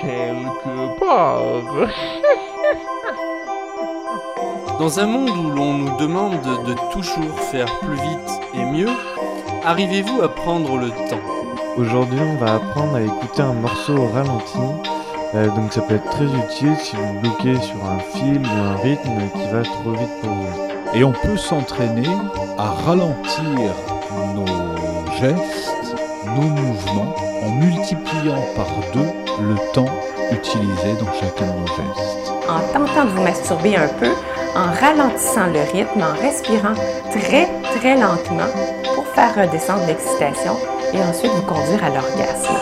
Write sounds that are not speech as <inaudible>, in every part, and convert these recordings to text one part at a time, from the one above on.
quelque part. <laughs> Dans un monde où l'on nous demande de toujours faire plus vite et mieux, arrivez-vous à prendre le temps? Aujourd'hui, on va apprendre à écouter un morceau au ralenti. Euh, donc ça peut être très utile si vous bloquez sur un film ou un rythme qui va trop vite pour vous. Et on peut s'entraîner à ralentir nos gestes, nos mouvements, en multipliant par deux le temps utilisé dans chacun de nos gestes. En tentant de vous masturber un peu, en ralentissant le rythme, en respirant très très lentement pour faire redescendre l'excitation et ensuite vous conduire à l'orgasme.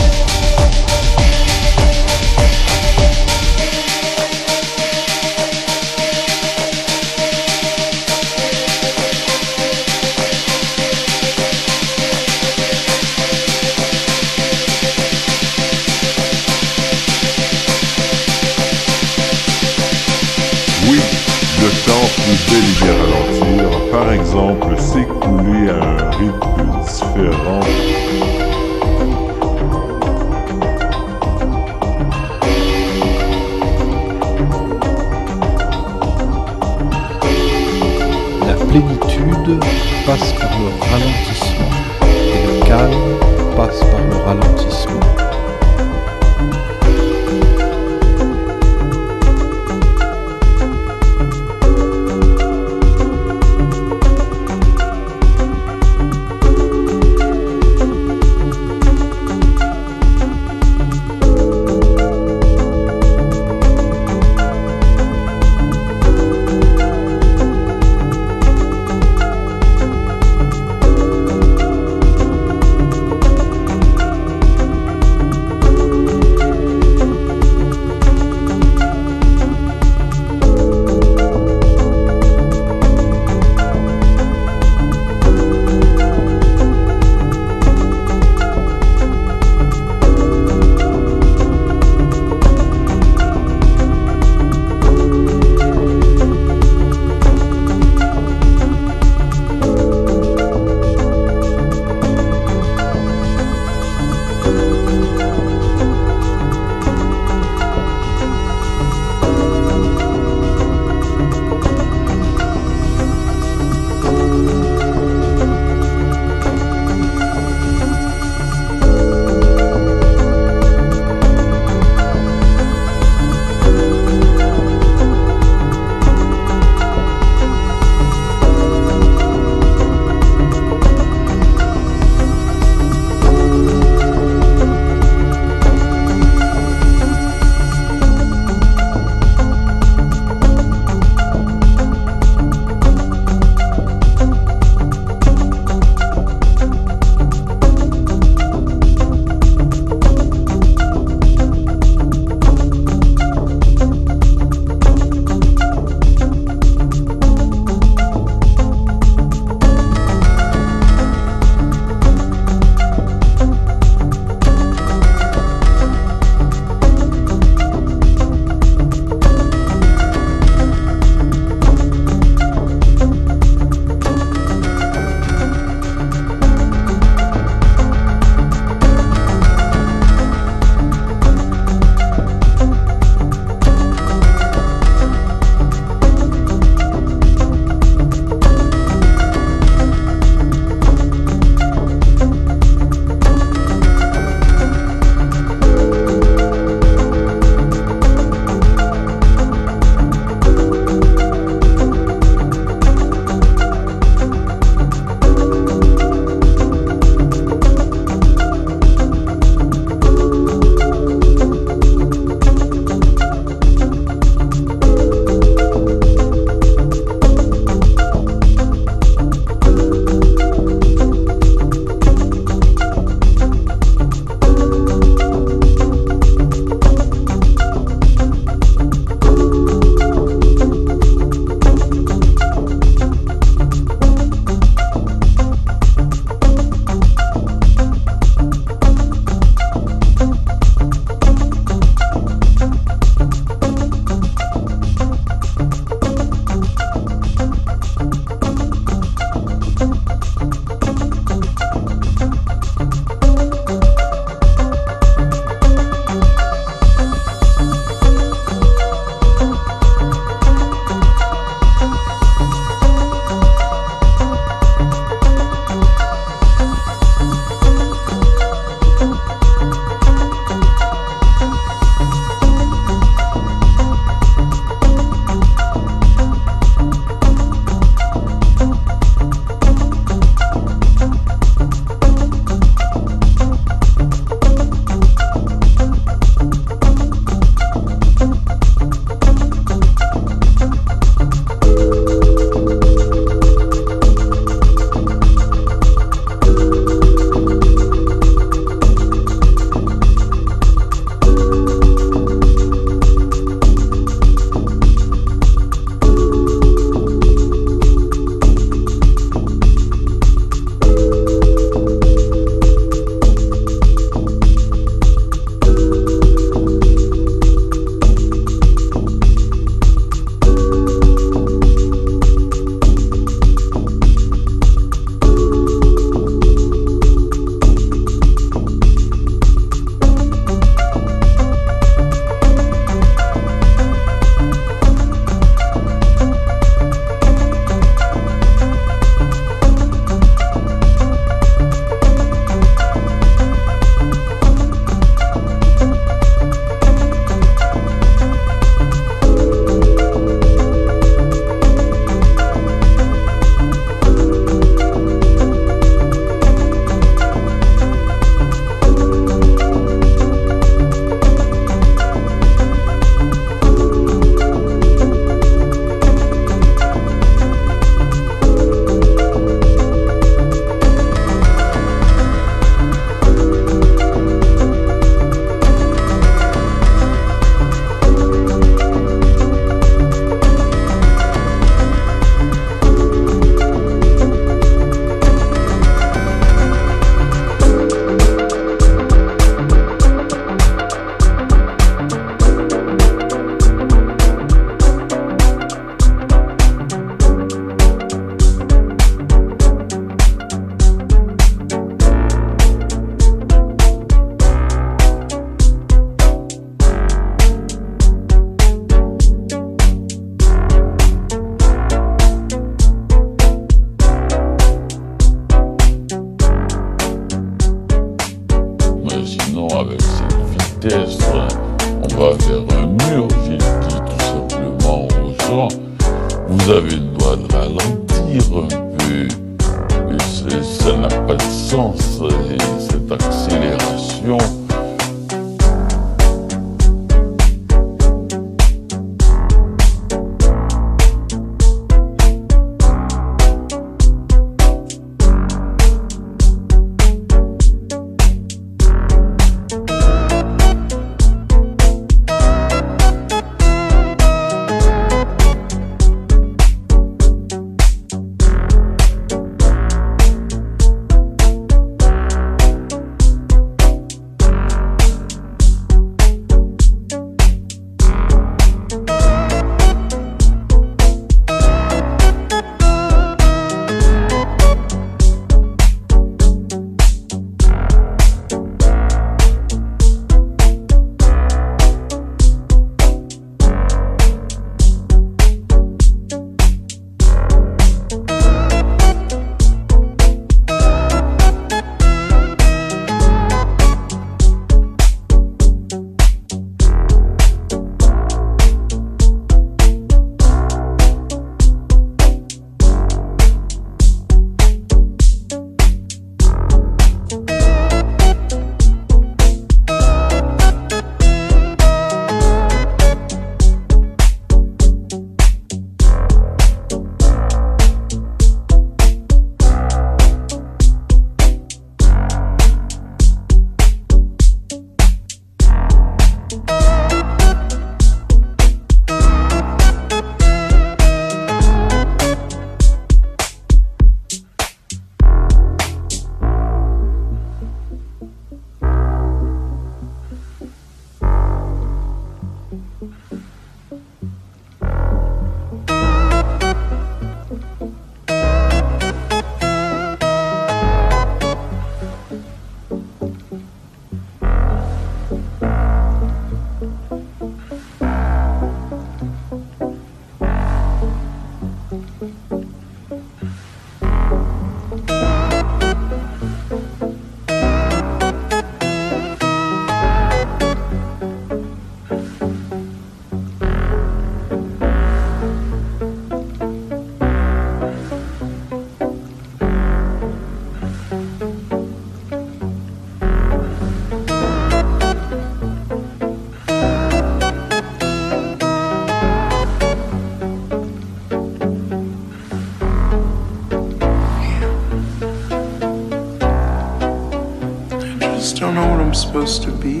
Just don't know what I'm supposed to be. You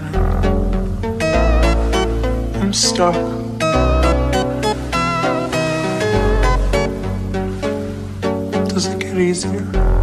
know? I'm stuck. Does it get easier?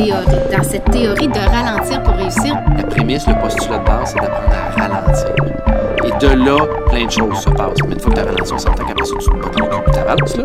Dans cette théorie de ralentir pour réussir. La prémisse, le postulat de base, c'est d'apprendre à ralentir. Et de là, plein de choses se passent. Mais une fois que tu as ralenti, on s'entend qu'après ça, tu te cul puis t'avances, là.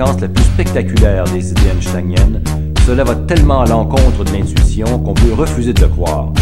la plus spectaculaire des idées einsteiniennes, cela va tellement à l'encontre de l'intuition qu'on peut refuser de le croire.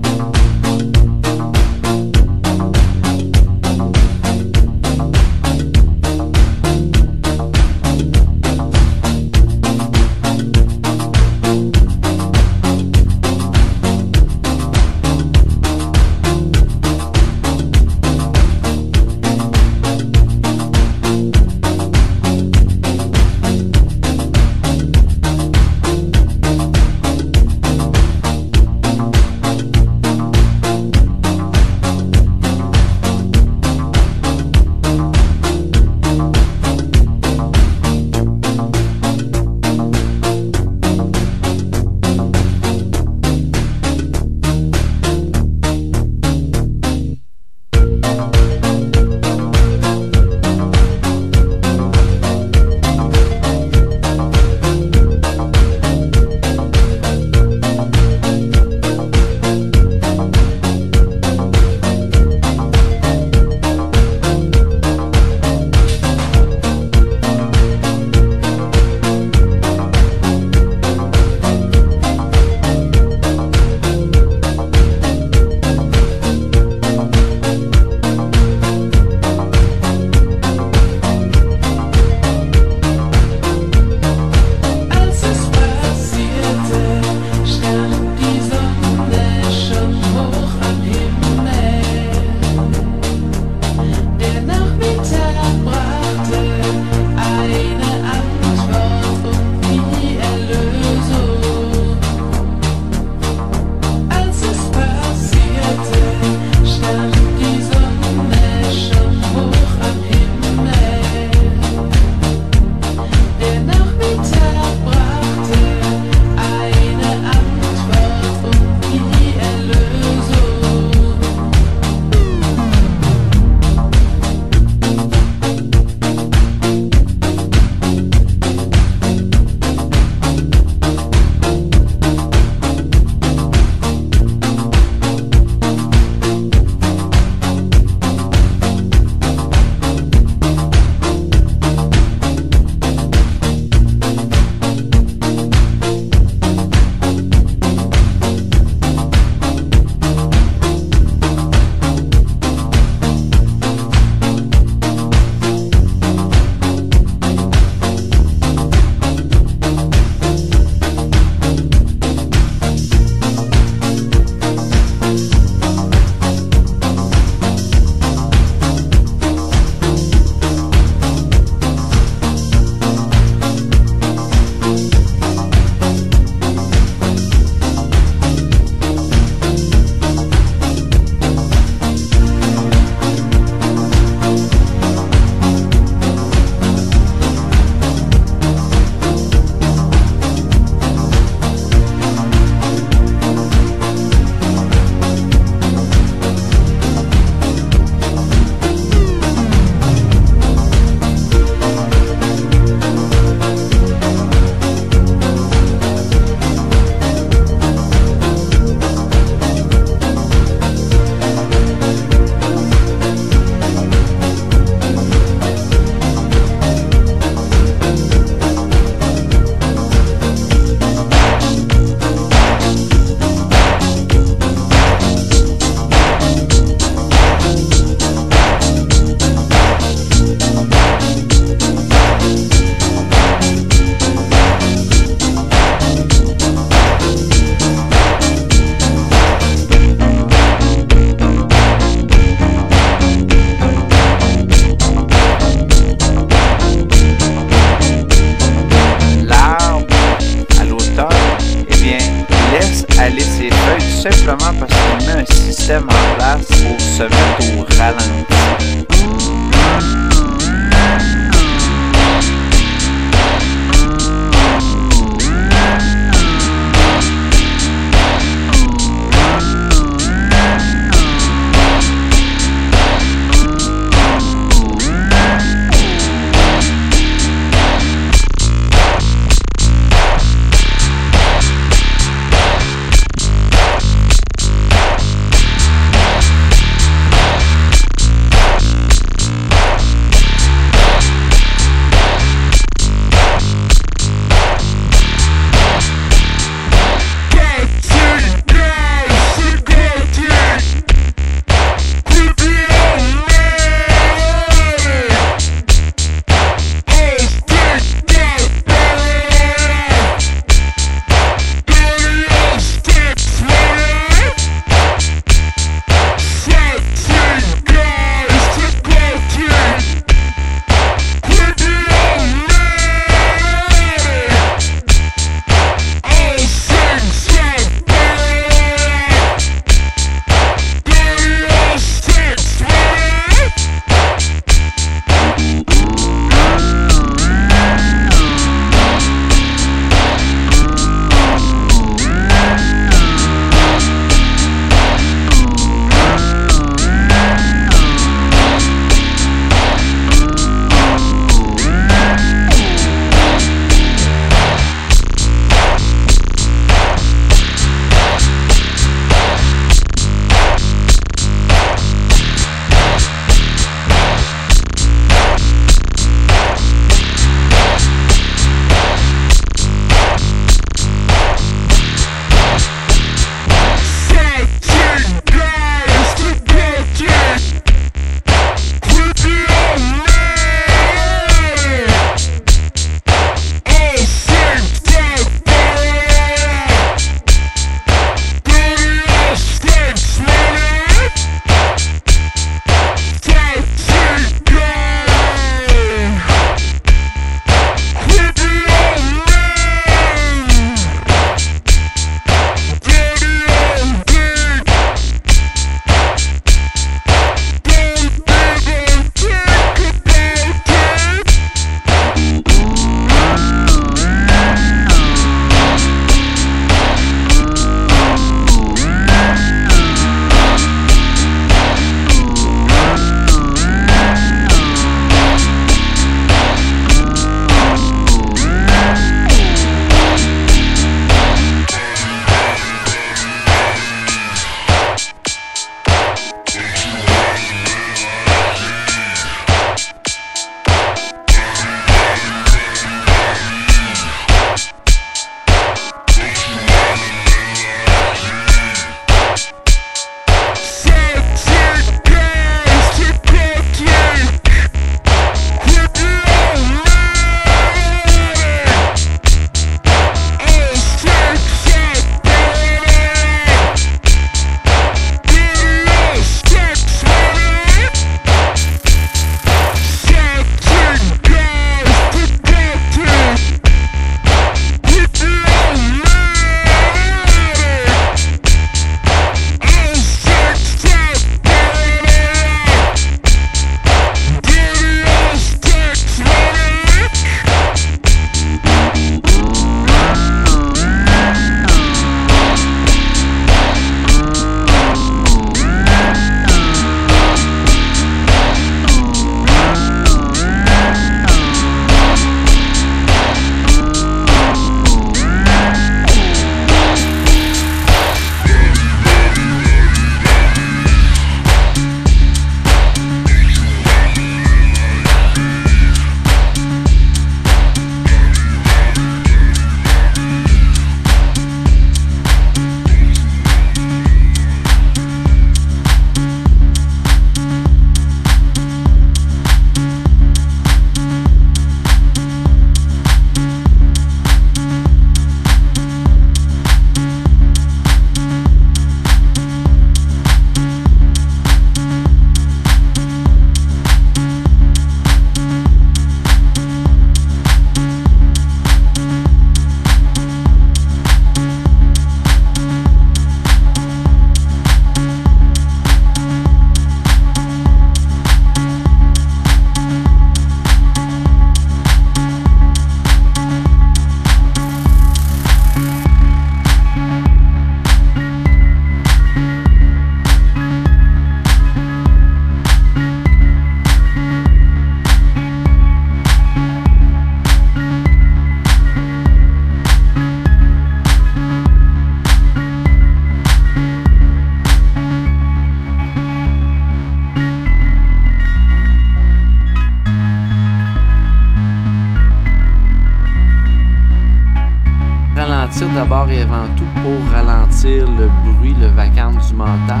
Mental,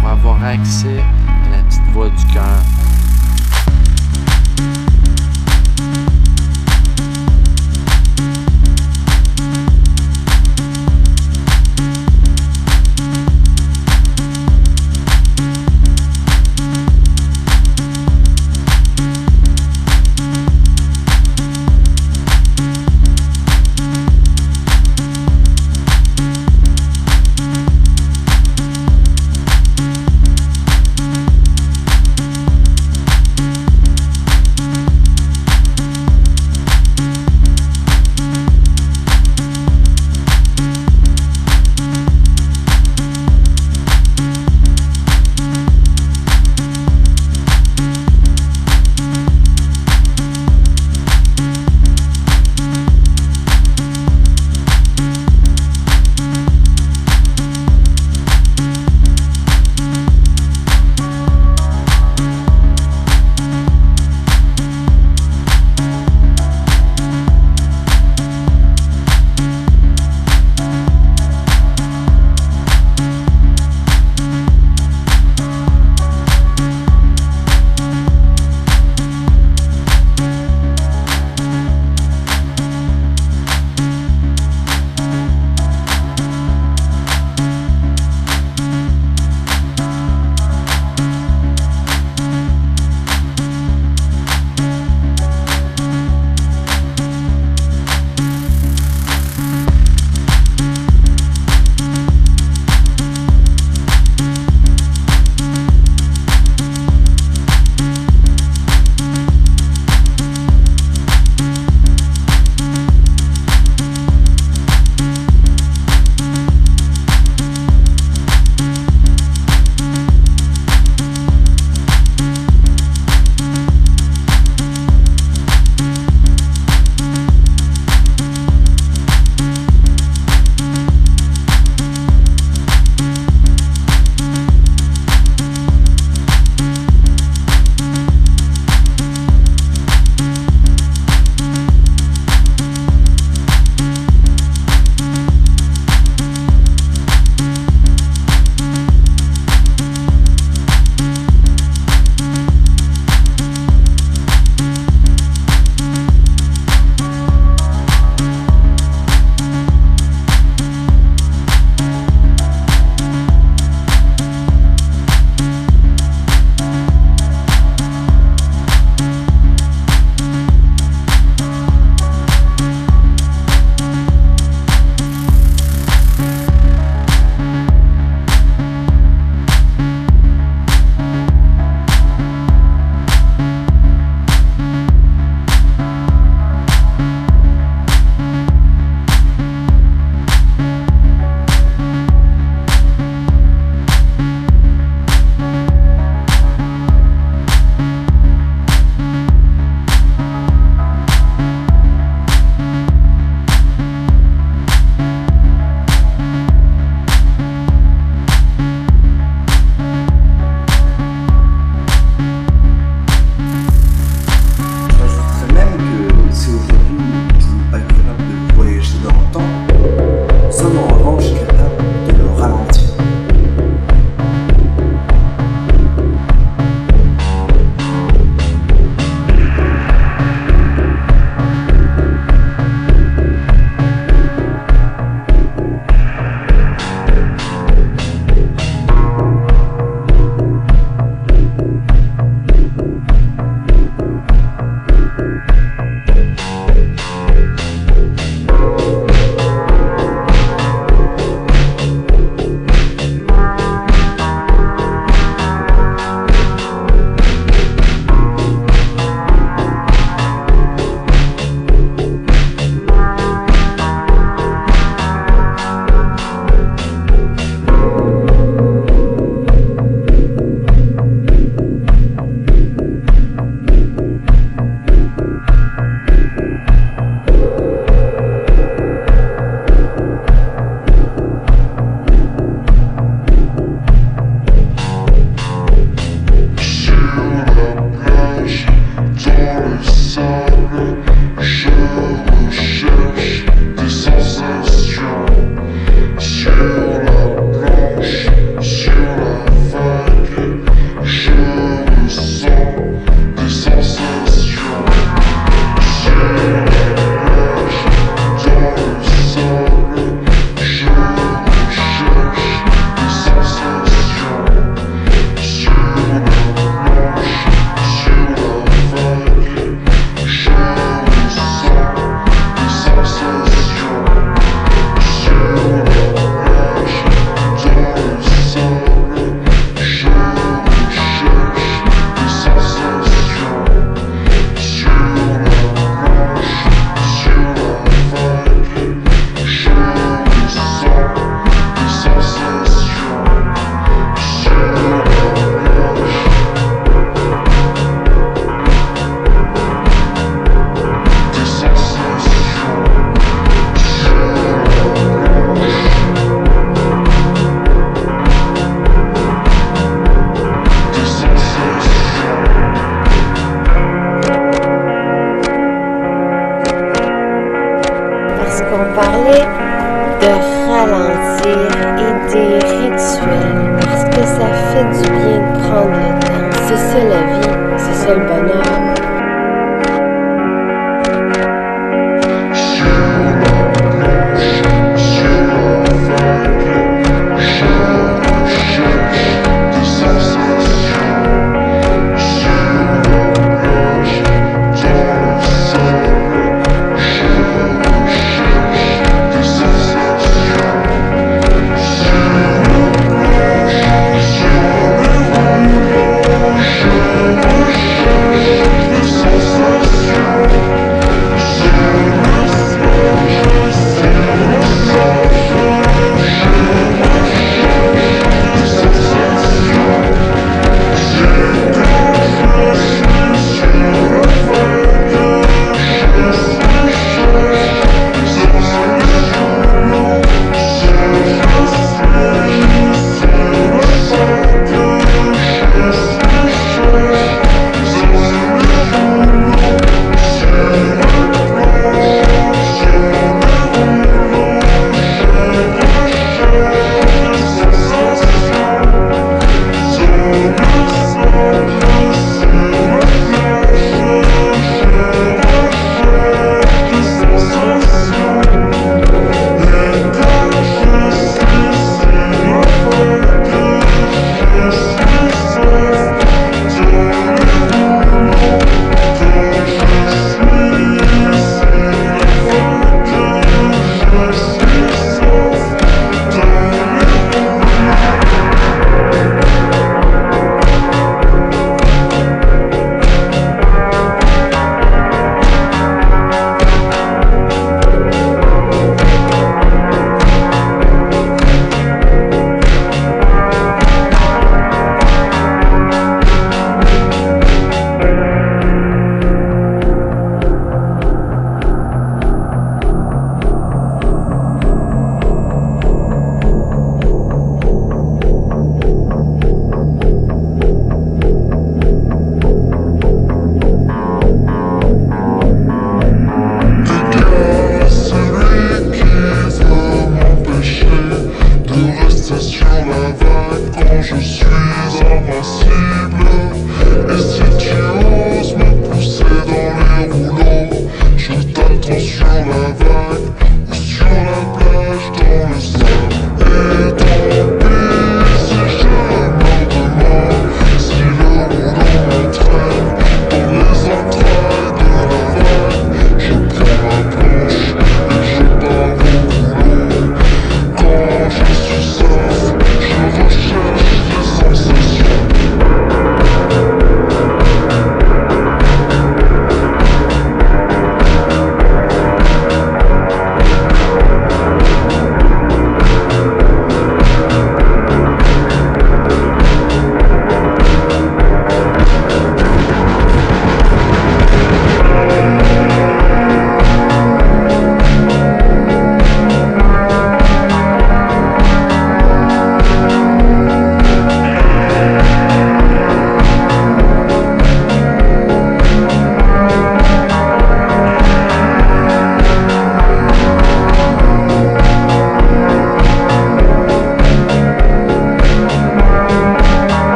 pour avoir accès à la petite voix du cœur.